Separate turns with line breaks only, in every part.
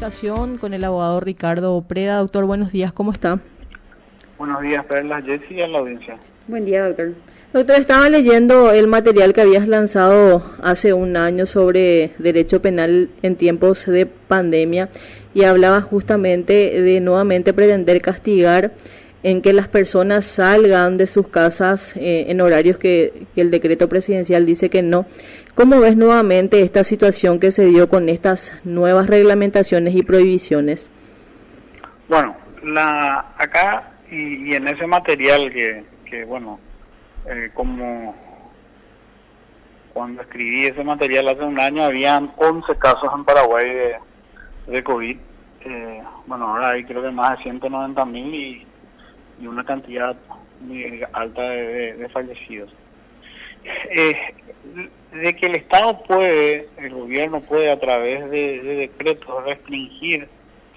comunicación con el abogado Ricardo Preda. Doctor, buenos días, ¿cómo está?
Buenos días, Perla, Jessy y a la audiencia.
Buen día, doctor. Doctor, estaba leyendo el material que habías lanzado hace un año sobre derecho penal en tiempos de pandemia y hablaba justamente de nuevamente pretender castigar en que las personas salgan de sus casas eh, en horarios que, el decreto presidencial dice que no. ¿Cómo ves nuevamente esta situación que se dio con estas nuevas reglamentaciones y prohibiciones?
Bueno, la acá y, en ese material que, que bueno, eh, como cuando escribí ese material hace un año habían 11 casos en Paraguay de, de COVID. Eh, bueno, ahora hay creo que más de 190 mil y y una cantidad muy alta de, fallecidos. Eh, de que el Estado puede, el gobierno puede a través de, decretos restringir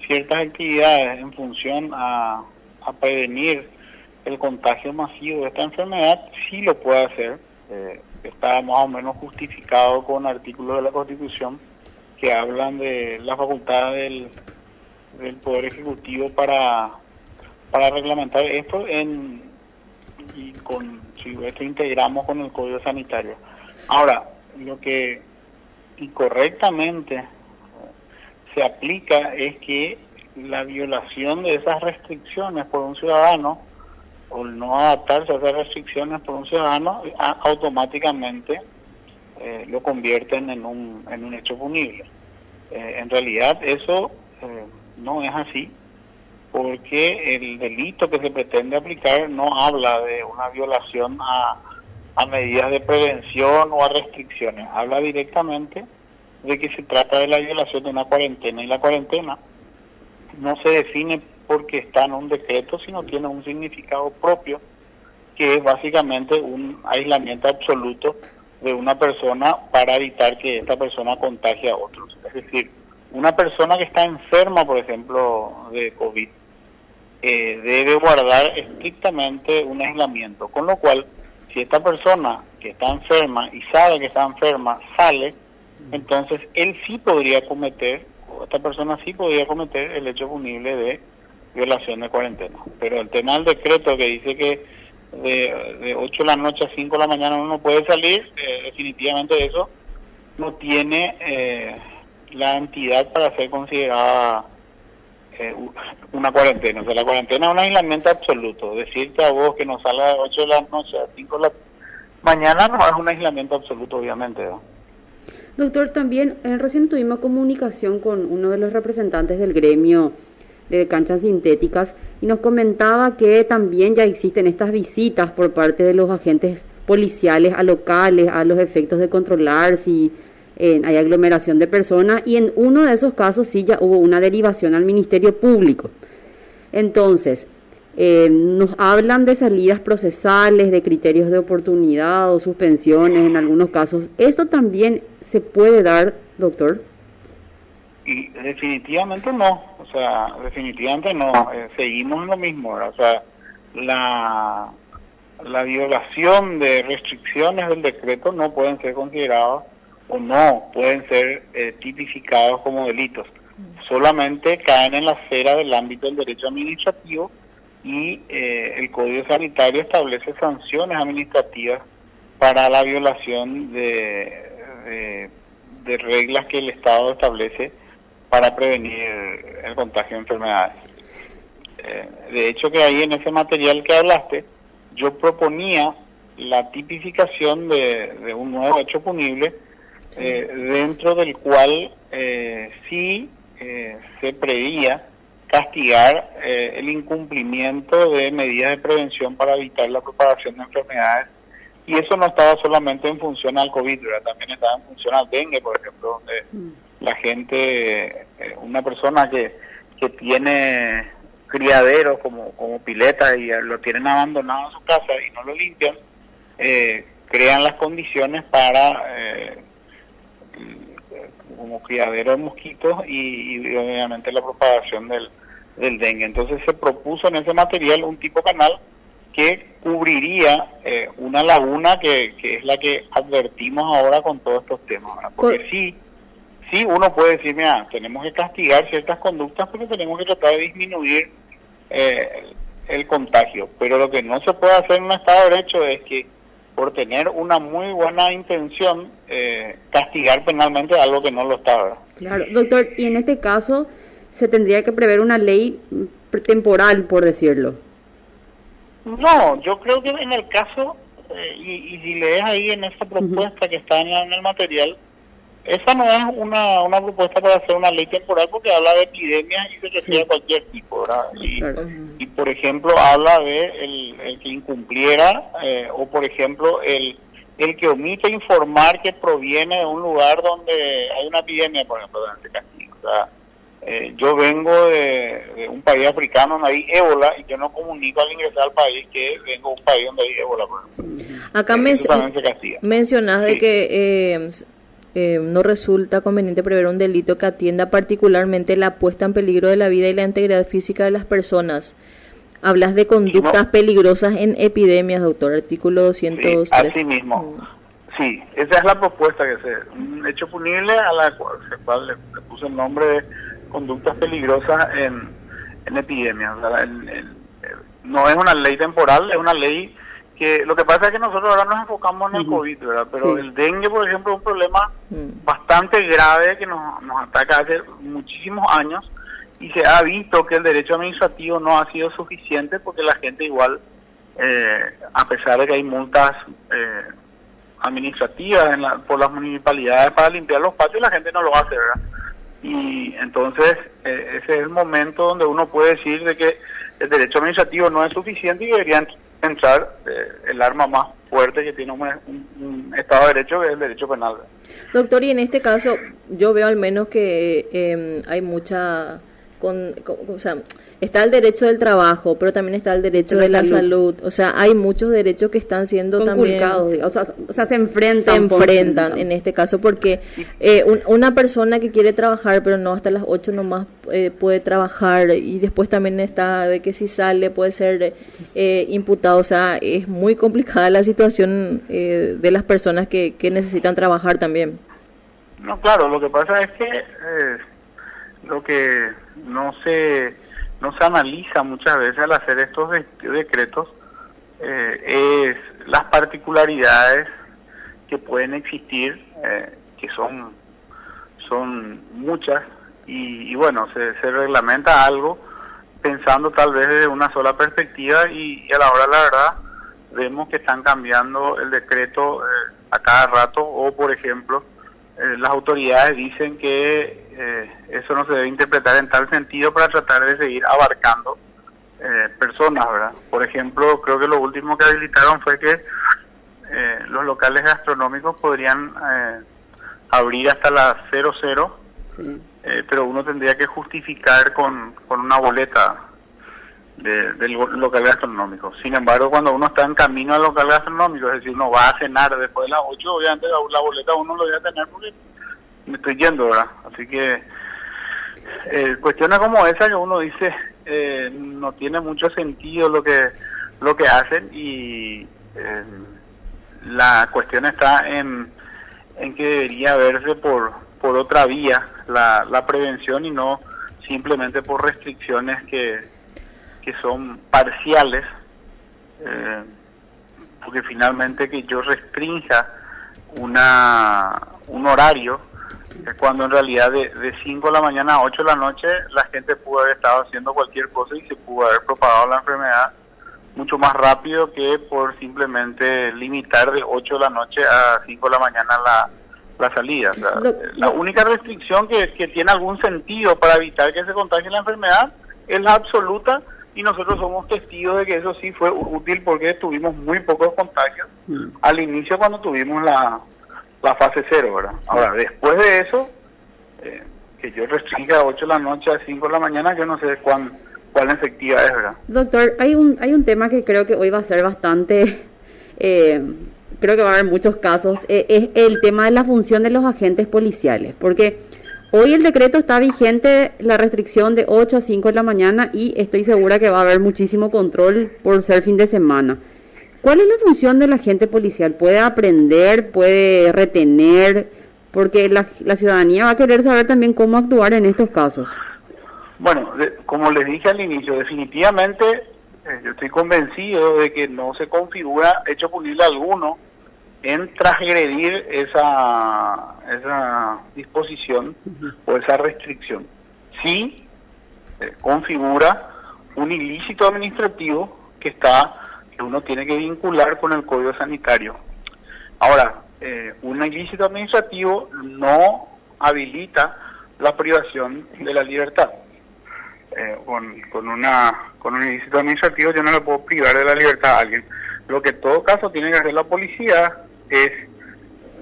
ciertas actividades en función a, prevenir el contagio masivo de esta enfermedad, sí lo puede hacer. Eh, está más o menos justificado con artículos de la Constitución que hablan de la facultad del, del Poder Ejecutivo para para reglamentar esto en y con si esto integramos con el código sanitario. Ahora, lo que incorrectamente se aplica es que la violación de esas restricciones por un ciudadano o el no adaptarse a esas restricciones por un ciudadano automáticamente eh, lo convierten en un, en un hecho punible. Eh, en realidad eso eh, no es así porque el delito que se pretende aplicar no habla de una violación a, medidas de prevención o a restricciones, habla directamente de que se trata de la violación de una cuarentena y la cuarentena no se define porque está en un decreto, sino tiene un significado propio que es básicamente un aislamiento absoluto de una persona para evitar que esta persona contagie a otros. Es decir, una persona que está enferma, por ejemplo, de COVID, eh, debe guardar estrictamente un aislamiento, con lo cual si esta persona que está enferma y sabe que está enferma sale, entonces él sí podría cometer, o esta persona sí podría cometer el hecho punible de violación de cuarentena. Pero el tema del decreto que dice que de, de 8 de la noche a 5 de la mañana uno puede salir, eh, definitivamente eso no tiene eh, la entidad para ser considerada eh, una cuarentena. O sea, la cuarentena es un aislamiento absoluto. Decirte a vos que no salga de 8 de la noche a 5 de la mañana no es un aislamiento absoluto, obviamente.
Doctor, también eh, recién tuvimos comunicación con uno de los representantes del gremio de canchas sintéticas y nos comentaba que también ya existen estas visitas por parte de los agentes policiales a locales, a los efectos de controlar si hay aglomeración de personas y en uno de esos casos sí ya hubo una derivación al Ministerio Público. Entonces, eh, nos hablan de salidas procesales, de criterios de oportunidad o suspensiones en algunos casos. ¿Esto también se puede dar, doctor?
Y definitivamente no, o sea, definitivamente no, eh, seguimos en lo mismo, o sea, la, la violación de restricciones del decreto no pueden ser consideradas o no pueden ser eh, tipificados como delitos. Solamente caen en la esfera del ámbito del derecho administrativo y eh, el Código Sanitario establece sanciones administrativas para la violación de, de, reglas que el Estado establece para prevenir el contagio de enfermedades. Eh, de hecho que ahí en ese material que hablaste, yo proponía la tipificación de, de un nuevo hecho punible eh, dentro del cual eh, sí eh, se preveía castigar eh, el incumplimiento de medidas de prevención para evitar la propagación de enfermedades. Y eso no estaba solamente en función al COVID, también estaba en función al dengue, por ejemplo, donde mm. la gente, una persona que, que tiene criaderos como, como piletas y lo tienen abandonado en su casa y no lo limpian, crean las condiciones para como criadero de mosquitos y, obviamente la propagación del, del dengue. Entonces se propuso en ese material un tipo canal que cubriría eh, una laguna que, que, es la que advertimos ahora con todos estos temas, porque sí, sí uno puede decir, mira, tenemos que castigar ciertas conductas porque tenemos que tratar de disminuir eh, el contagio. Pero lo que no se puede hacer en un Estado de Derecho es que por tener una muy buena intención, eh, castigar penalmente algo que no lo está.
Claro, doctor, y en este caso se tendría que prever una ley temporal, por decirlo.
No, yo creo que en el caso, eh, y, si lees ahí en esa propuesta que está en, el material, esa no es una, una propuesta para hacer una ley temporal porque habla de epidemias y se refiere a cualquier tipo, ¿verdad? Y, por ejemplo, habla de el, que incumpliera, eh, o por ejemplo, el, el que omite informar que proviene de un lugar donde hay una epidemia, por ejemplo, este castigo. O sea, eh, yo vengo de, un país africano donde hay ébola y yo no comunico al ingresar al país que vengo de un país donde hay ébola.
Acá eh, mencionas de que eh, no resulta conveniente prever un delito que atienda particularmente la puesta en peligro de la vida y la integridad física de las personas. Hablas de conductas peligrosas en epidemias, doctor, artículo 203.
Sí, así mismo. Mm. Sí, esa es la propuesta que se... Un hecho punible a la cual, le puse el nombre de conductas peligrosas en, en epidemias. no es una ley temporal, es una ley que lo que pasa es que nosotros ahora nos enfocamos en el COVID, ¿verdad? Pero el dengue, por ejemplo, es un problema mm. bastante grave que nos, nos ataca hace muchísimos años y se ha visto que el derecho administrativo no ha sido suficiente porque la gente igual, eh, a pesar de que hay multas eh, administrativas en por las municipalidades para limpiar los patios, la gente no lo hace, ¿verdad? y entonces eh, ese es el momento donde uno puede decir de que el derecho administrativo no es suficiente y deberían entrar eh, el arma más fuerte que tiene un, Estado de Derecho, que es el derecho penal.
Doctor, y en este caso yo veo al menos que eh, hay mucha... Con, o sea, está el derecho del trabajo, pero también está el derecho de la, salud. O sea, hay muchos derechos que están siendo también...
O sea, o sea, se enfrentan.
Se enfrentan en este caso porque eh, una persona que quiere trabajar, pero no hasta las 8 nomás eh, puede trabajar y después también está de que si sale puede ser eh, imputado. O sea, es muy complicada la situación eh, de las personas que, que necesitan trabajar también.
No, claro, lo que pasa es que lo que no se no se analiza muchas veces al hacer estos decretos eh, es las particularidades que pueden existir, eh, que son, son muchas, y, bueno, se, se, reglamenta algo pensando tal vez desde una sola perspectiva y, a la hora la verdad vemos que están cambiando el decreto eh, a cada rato o por ejemplo las autoridades dicen que eh, eso no se debe interpretar en tal sentido para tratar de seguir abarcando eh, personas, ¿verdad? Por ejemplo, creo que lo último que habilitaron fue que eh, los locales gastronómicos podrían abrir hasta las 00, pero uno tendría que justificar con, con una boleta del local gastronómico. Sin embargo, cuando uno está en camino al local gastronómico, es decir, uno va a cenar después de las 8, obviamente la, boleta uno lo debe tener porque me estoy yendo, ¿verdad? Así que eh, cuestiones como esa que uno dice eh, no tiene mucho sentido lo que lo que hacen y eh, la cuestión está en, en que debería verse por por otra vía la, la prevención y no simplemente por restricciones que, que son parciales eh, porque finalmente que yo restrinja una un horario cuando en realidad de, de 5 de la mañana a 8 de la noche la gente pudo haber estado haciendo cualquier cosa y se pudo haber propagado la enfermedad mucho más rápido que por simplemente limitar de 8 de la noche a 5 de la mañana la, la salida. la única restricción que, que tiene algún sentido para evitar que se contagie la enfermedad es la absoluta y nosotros somos testigos de que eso sí fue útil porque tuvimos muy pocos contagios mm. al inicio cuando tuvimos la, la fase cero, ¿verdad? Ahora, después de eso, eh, que yo restringa a 8 de la noche a 5 de la mañana, yo no sé cuán, cuál efectiva es, ¿verdad?
Doctor, hay un, hay un tema que creo que hoy va a ser bastante, eh, creo que va a haber muchos casos, eh, es el tema de la función de los agentes policiales, porque hoy el decreto está vigente, la restricción de 8 a 5 de la mañana y estoy segura que va a haber muchísimo control por ser fin de semana. ¿Cuál es la función del agente policial? ¿Puede aprender? ¿Puede retener? porque la, la ciudadanía va a querer saber también cómo actuar en estos casos.
Bueno, como les dije al inicio, definitivamente eh, yo estoy convencido de que no se configura hecho punible alguno en transgredir esa, esa disposición o esa restricción. Sí eh, configura un ilícito administrativo que está que uno tiene que vincular con el código sanitario. Ahora, eh, un ilícito administrativo no habilita la privación de la libertad. Eh, con, con, una, con un ilícito administrativo yo no le puedo privar de la libertad a alguien. Lo que en todo caso tiene que hacer la policía es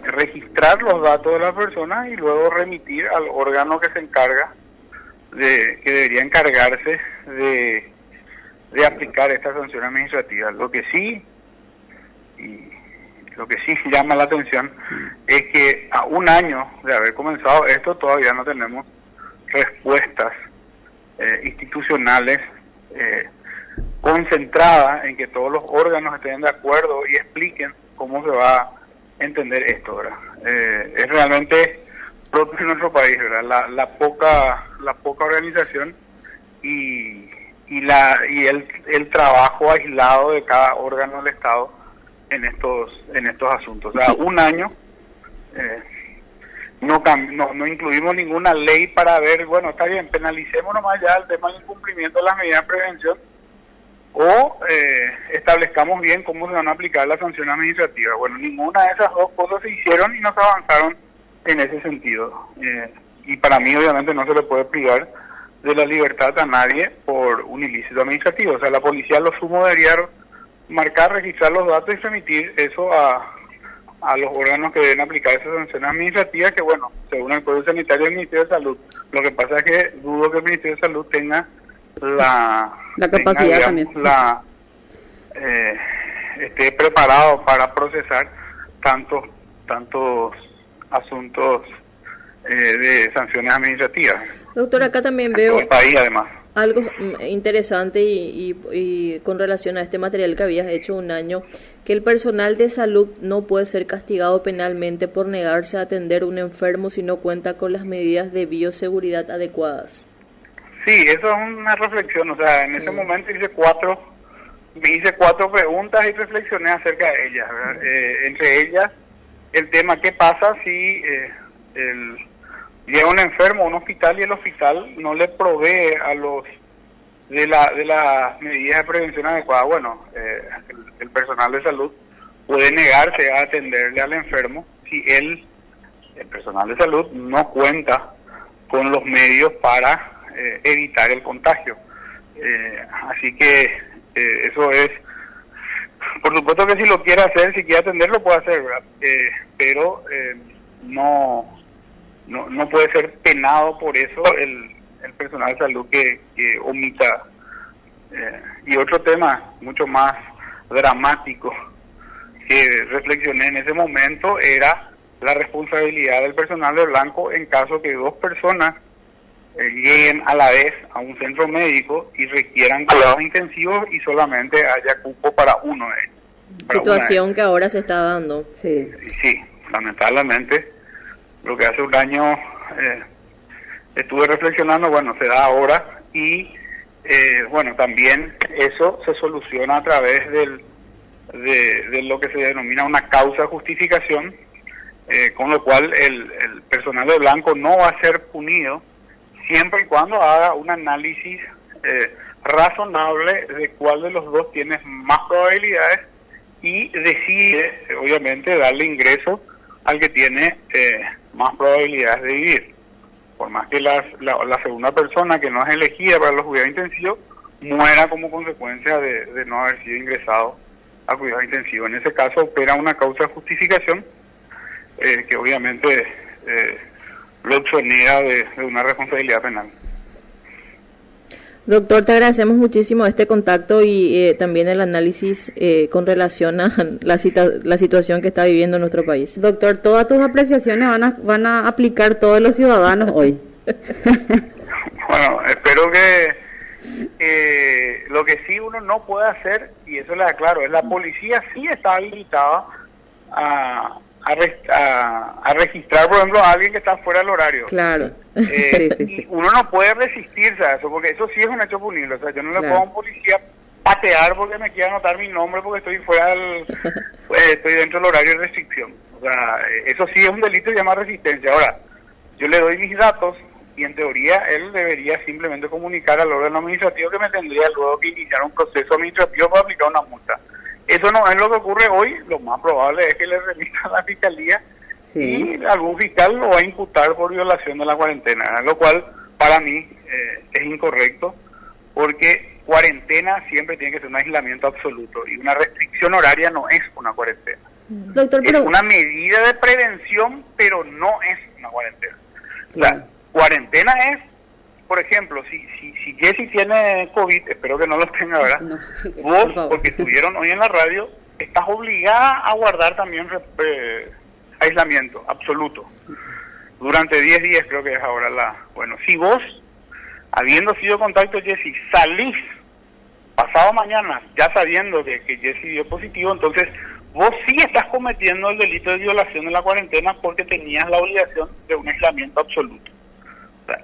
registrar los datos de la persona y luego remitir al órgano que se encarga de que debería encargarse de, de aplicar esta sanción administrativa. Lo que sí y lo que sí llama la atención es que a un año de haber comenzado esto todavía no tenemos respuestas eh, institucionales eh, concentradas en que todos los órganos estén de acuerdo y expliquen cómo se va a entender esto, ¿verdad? Eh, es realmente propio en nuestro país, ¿verdad? La, la poca la poca organización y, y la y el, el trabajo aislado de cada órgano del Estado en estos en estos asuntos. O sea, un año eh, no, no, no incluimos ninguna ley para ver, bueno, está bien, penalicemos nomás ya el tema del incumplimiento de las medidas de prevención o eh, establezcamos bien cómo se van a aplicar las sanciones administrativas. Bueno, ninguna de esas dos cosas se hicieron y no se avanzaron en ese sentido. Eh, y para mí obviamente no se le puede privar de la libertad a nadie por un ilícito administrativo. O sea, la policía lo sumo debería marcar, registrar los datos y remitir eso a, a los órganos que deben aplicar esas sanciones administrativas, que bueno, según el Código Sanitario del Ministerio de Salud, lo que pasa es que dudo que el Ministerio de Salud tenga la,
la capacidad también.
La, eh, esté preparado para procesar tantos, tantos asuntos eh, de sanciones administrativas.
Doctor, acá también veo...
El país además
algo interesante y, con relación a este material que habías hecho un año, que el personal de salud no puede ser castigado penalmente por negarse a atender un enfermo si no cuenta con las medidas de bioseguridad adecuadas.
Sí, eso es una reflexión, o sea, en ese mm. momento hice cuatro, me hice cuatro preguntas y reflexioné acerca de ellas, eh, entre ellas el tema, ¿qué pasa si eh, el llega un enfermo a un hospital y el hospital no le provee a los de la de las medidas de prevención adecuadas, bueno, eh, el, personal de salud puede negarse a atenderle al enfermo si él, el personal de salud, no cuenta con los medios para eh, evitar el contagio. Eh, así que eso es, por supuesto que si lo quiere hacer, si quiere atenderlo, puede hacer, pero no no, no puede ser penado por eso el, personal de salud que, que omita. Eh, y otro tema mucho más dramático que reflexioné en ese momento era la responsabilidad del personal de blanco en caso que dos personas eh, lleguen a la vez a un centro médico y requieran cuidados intensivos y solamente haya cupo para uno de ellos.
Situación que ahora se está dando.
Sí, sí lamentablemente lo que hace un año eh, estuve reflexionando, bueno, se da ahora y eh, bueno, también eso se soluciona a través del, de, lo que se denomina una causa justificación, eh, con lo cual el, el personal de blanco no va a ser punido siempre y cuando haga un análisis razonable de cuál de los dos tiene más probabilidades y decide, obviamente, darle ingreso al que tiene eh, más probabilidades de vivir. Por más que la, la, segunda persona que no es elegida para los cuidados intensivos muera como consecuencia de, no haber sido ingresado a cuidados intensivos. En ese caso opera una causa de justificación eh, que obviamente eh, lo exonera de una responsabilidad penal.
Doctor, te agradecemos muchísimo este contacto y eh, también el análisis eh, con relación a la, la situación que está viviendo nuestro país.
Doctor, todas tus apreciaciones van a, van a aplicar todos los ciudadanos hoy.
bueno, espero que lo que sí uno no puede hacer, y eso le aclaro, es la policía sí está habilitada a, a, registrar, por ejemplo, a alguien que está fuera del horario.
Claro.
Eh, uno no puede resistirse a eso, porque eso sí es un hecho punible. O sea, yo no le puedo a un policía patear porque me quiera anotar mi nombre porque estoy fuera del, pues, estoy dentro del horario de restricción. O sea, eso sí es un delito y llama resistencia. Ahora, yo le doy mis datos y en teoría él debería simplemente comunicar al órgano administrativo que me tendría luego que iniciar un proceso administrativo para aplicar una multa. Eso no es lo que ocurre hoy, lo más probable es que le remita a la fiscalía y algún fiscal lo va a imputar por violación de la cuarentena, lo cual para mí eh, es incorrecto porque cuarentena siempre tiene que ser un aislamiento absoluto y una restricción horaria no es una cuarentena.
Doctor,
Es una medida de prevención, pero no es una cuarentena. La cuarentena es por ejemplo, si, si, si Jesse tiene COVID, espero que no lo tenga ahora, vos, porque estuvieron hoy en la radio, estás obligada a guardar también eh, aislamiento absoluto. Durante 10 días creo que es ahora la... Bueno, si vos, habiendo sido contacto Jesse, salís pasado mañana, ya sabiendo que, que Jesse dio positivo, entonces vos sí estás cometiendo el delito de violación de la cuarentena porque tenías la obligación de un aislamiento absoluto.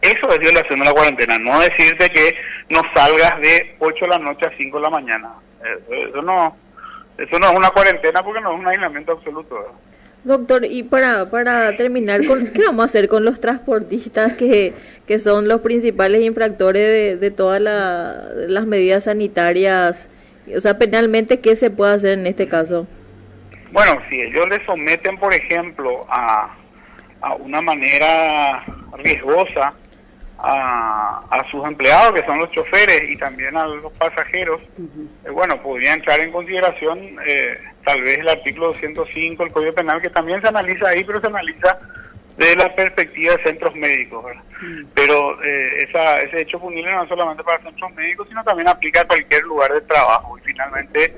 Eso es violación de la cuarentena, no decirte que no salgas de 8 de la noche a 5 de la mañana. Eso, no eso no es una cuarentena porque no es un aislamiento absoluto.
Doctor, y para, para terminar, con, ¿qué vamos a hacer con los transportistas que, que son los principales infractores de, de todas las medidas sanitarias? O sea, penalmente, ¿qué se puede hacer en este caso?
Bueno, si ellos le someten, por ejemplo, a, a una manera riesgosa a, a, sus empleados, que son los choferes, y también a los pasajeros, eh, bueno, podría entrar en consideración eh, tal vez el artículo 205 del Código Penal, que también se analiza ahí, pero se analiza de la perspectiva de centros médicos. Pero eh, esa, ese hecho punible no es solamente para centros médicos, sino también aplica a cualquier lugar de trabajo. Y finalmente,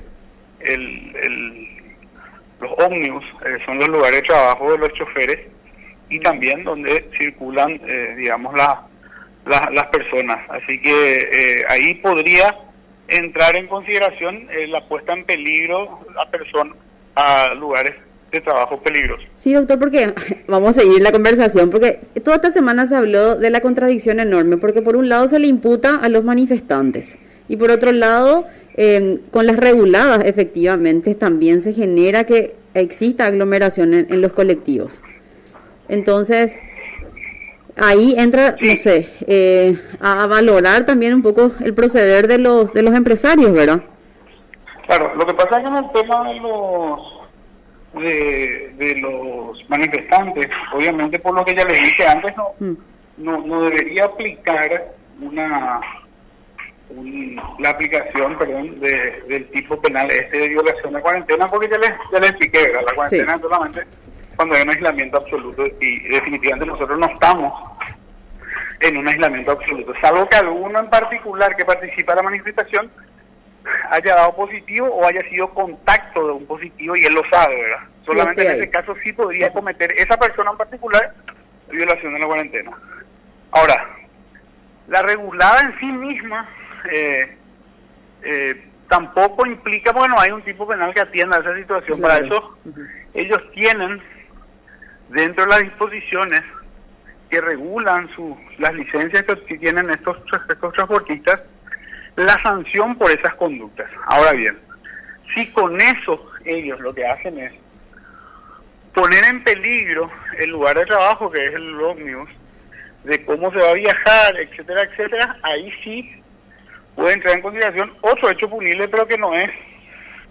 el, el, los ómnibus son los lugares de trabajo de los choferes y también donde circulan, eh, digamos, las personas. Así que eh, ahí podría entrar en consideración eh, la puesta en peligro la persona a lugares de trabajo peligrosos.
Sí, doctor, porque vamos a seguir la conversación, porque toda esta semana se habló de la contradicción enorme, porque por un lado se le imputa a los manifestantes y por otro lado, con las reguladas efectivamente también se genera que exista aglomeración en los colectivos. Entonces, ahí entra, no sé, eh, a valorar también un poco el proceder de los de los empresarios, ¿verdad?
Claro, lo que pasa es que en el tema de los de, los manifestantes, obviamente por lo que ya les dije antes, no, mm. no, no debería aplicar una la aplicación perdón de, del tipo penal este de violación de cuarentena porque ya les, ya les expliqué ¿verdad? la cuarentena solamente cuando hay un aislamiento absoluto y definitivamente nosotros no estamos en un aislamiento absoluto, salvo que alguno en particular que participa en la manifestación haya dado positivo o haya sido contacto de un positivo y él lo sabe, ¿verdad? Solamente en ese caso sí podría cometer esa persona en particular violación de la cuarentena. Ahora, la regulada en sí misma eh, eh, tampoco implica, bueno, hay un tipo penal que atienda a esa situación. Para eso ellos tienen dentro de las disposiciones que regulan su, las licencias que tienen estos, estos transportistas, la sanción por esas conductas. Ahora bien, si con eso ellos lo que hacen es poner en peligro el lugar de trabajo que es el ómnibus, de cómo se va a viajar, etcétera, etcétera, ahí sí puede entrar en consideración otro hecho punible, pero que no es,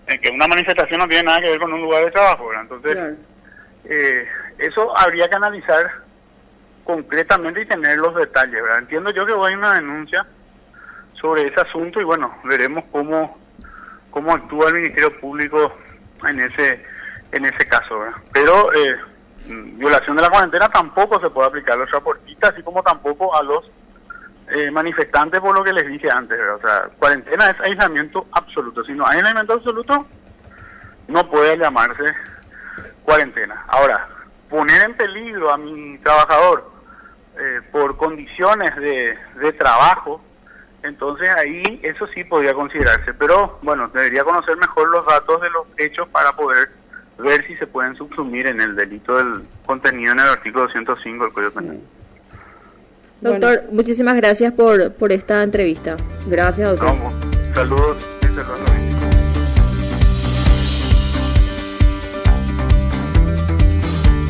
en que una manifestación no tiene nada que ver con un lugar de trabajo, Entonces, eh, eso habría que analizar concretamente y tener los detalles, ¿verdad? Entiendo yo que voy a una denuncia sobre ese asunto y bueno, veremos cómo cómo actúa el Ministerio Público en ese en ese caso, ¿verdad? Pero eh, violación de la cuarentena tampoco se puede aplicar a los transportistas, así como tampoco a los eh, manifestantes por lo que les dije antes. O sea, cuarentena es aislamiento absoluto. Si no hay aislamiento absoluto, no puede llamarse cuarentena. Ahora, poner en peligro a mi trabajador eh, por condiciones de, de trabajo, entonces ahí eso sí podría considerarse. Pero bueno, debería conocer mejor los datos de los hechos para poder ver si se pueden subsumir en el delito del contenido en el artículo 205 del Código Penal.
Doctor, muchísimas gracias por, por esta entrevista.
Gracias, doctor.
Saludos.